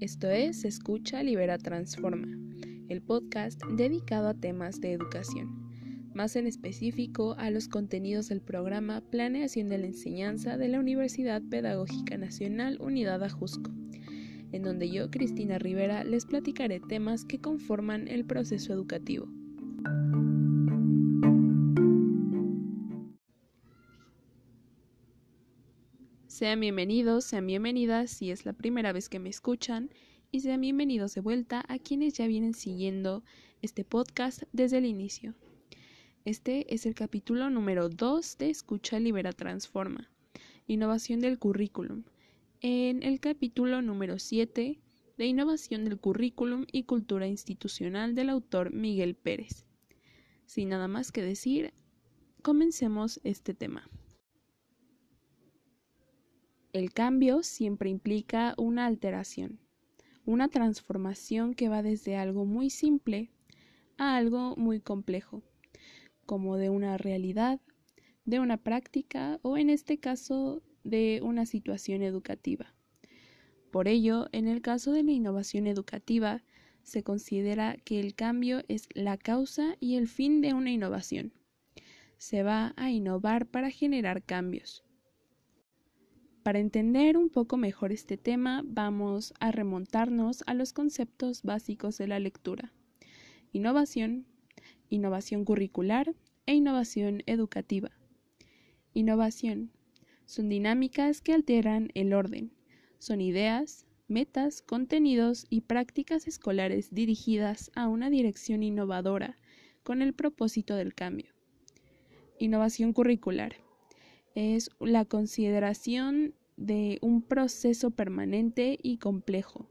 Esto es Escucha, Libera, Transforma, el podcast dedicado a temas de educación, más en específico a los contenidos del programa Planeación de la Enseñanza de la Universidad Pedagógica Nacional Unidad Ajusco, en donde yo, Cristina Rivera, les platicaré temas que conforman el proceso educativo. Sean bienvenidos, sean bienvenidas si es la primera vez que me escuchan y sean bienvenidos de vuelta a quienes ya vienen siguiendo este podcast desde el inicio. Este es el capítulo número 2 de Escucha Libera Transforma, Innovación del Currículum, en el capítulo número 7 de Innovación del Currículum y Cultura Institucional del autor Miguel Pérez. Sin nada más que decir, comencemos este tema. El cambio siempre implica una alteración, una transformación que va desde algo muy simple a algo muy complejo, como de una realidad, de una práctica o en este caso de una situación educativa. Por ello, en el caso de la innovación educativa, se considera que el cambio es la causa y el fin de una innovación. Se va a innovar para generar cambios. Para entender un poco mejor este tema, vamos a remontarnos a los conceptos básicos de la lectura. Innovación, innovación curricular e innovación educativa. Innovación. Son dinámicas que alteran el orden. Son ideas, metas, contenidos y prácticas escolares dirigidas a una dirección innovadora con el propósito del cambio. Innovación curricular es la consideración de un proceso permanente y complejo,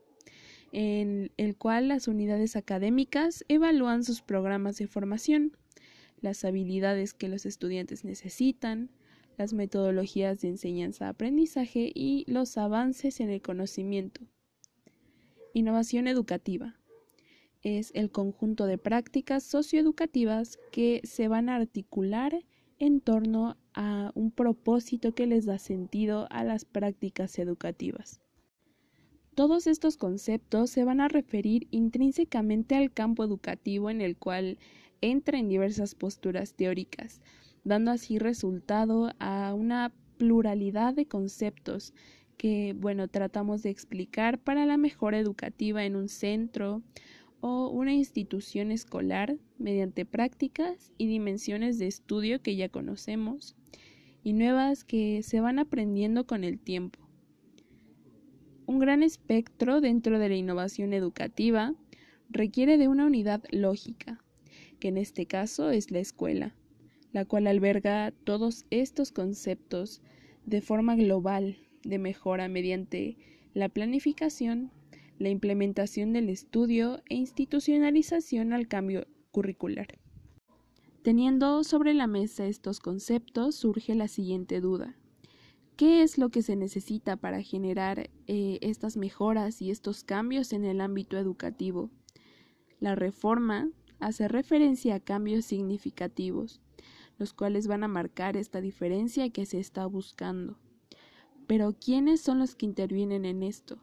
en el cual las unidades académicas evalúan sus programas de formación, las habilidades que los estudiantes necesitan, las metodologías de enseñanza-aprendizaje y los avances en el conocimiento. Innovación educativa es el conjunto de prácticas socioeducativas que se van a articular en torno a un propósito que les da sentido a las prácticas educativas. Todos estos conceptos se van a referir intrínsecamente al campo educativo en el cual entra en diversas posturas teóricas, dando así resultado a una pluralidad de conceptos que, bueno, tratamos de explicar para la mejora educativa en un centro, o una institución escolar mediante prácticas y dimensiones de estudio que ya conocemos y nuevas que se van aprendiendo con el tiempo. Un gran espectro dentro de la innovación educativa requiere de una unidad lógica, que en este caso es la escuela, la cual alberga todos estos conceptos de forma global de mejora mediante la planificación, la implementación del estudio e institucionalización al cambio curricular. Teniendo sobre la mesa estos conceptos, surge la siguiente duda. ¿Qué es lo que se necesita para generar eh, estas mejoras y estos cambios en el ámbito educativo? La reforma hace referencia a cambios significativos, los cuales van a marcar esta diferencia que se está buscando. Pero ¿quiénes son los que intervienen en esto?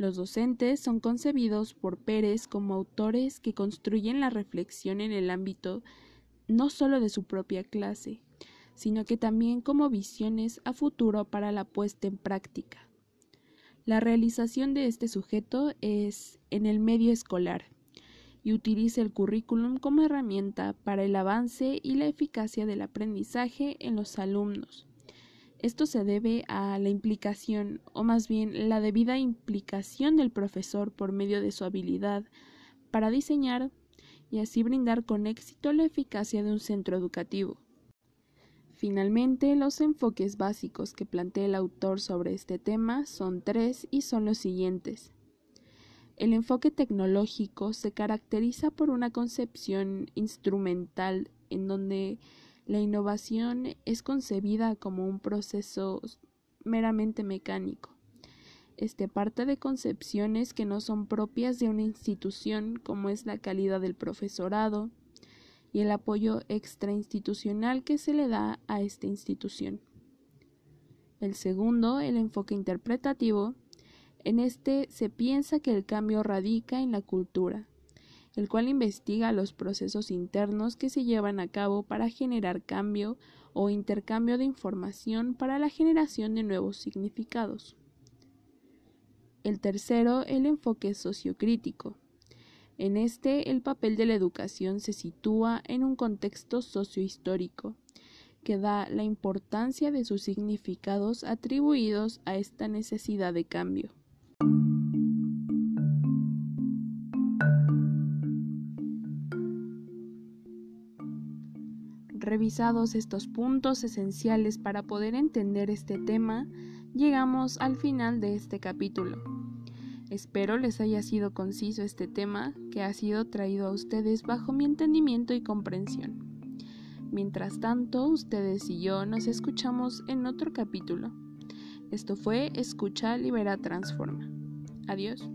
Los docentes son concebidos por Pérez como autores que construyen la reflexión en el ámbito no solo de su propia clase, sino que también como visiones a futuro para la puesta en práctica. La realización de este sujeto es en el medio escolar y utiliza el currículum como herramienta para el avance y la eficacia del aprendizaje en los alumnos esto se debe a la implicación, o más bien la debida implicación del profesor por medio de su habilidad para diseñar y así brindar con éxito la eficacia de un centro educativo. Finalmente, los enfoques básicos que plantea el autor sobre este tema son tres y son los siguientes. El enfoque tecnológico se caracteriza por una concepción instrumental en donde la innovación es concebida como un proceso meramente mecánico. Este parte de concepciones que no son propias de una institución como es la calidad del profesorado, y el apoyo extrainstitucional que se le da a esta institución. El segundo, el enfoque interpretativo. En este se piensa que el cambio radica en la cultura, el cual investiga los procesos internos que se llevan a cabo para generar cambio o intercambio de información para la generación de nuevos significados. El tercero, el enfoque sociocrítico. En este, el papel de la educación se sitúa en un contexto sociohistórico, que da la importancia de sus significados atribuidos a esta necesidad de cambio. Revisados estos puntos esenciales para poder entender este tema, llegamos al final de este capítulo. Espero les haya sido conciso este tema que ha sido traído a ustedes bajo mi entendimiento y comprensión. Mientras tanto, ustedes y yo nos escuchamos en otro capítulo. Esto fue Escucha, Libera, Transforma. Adiós.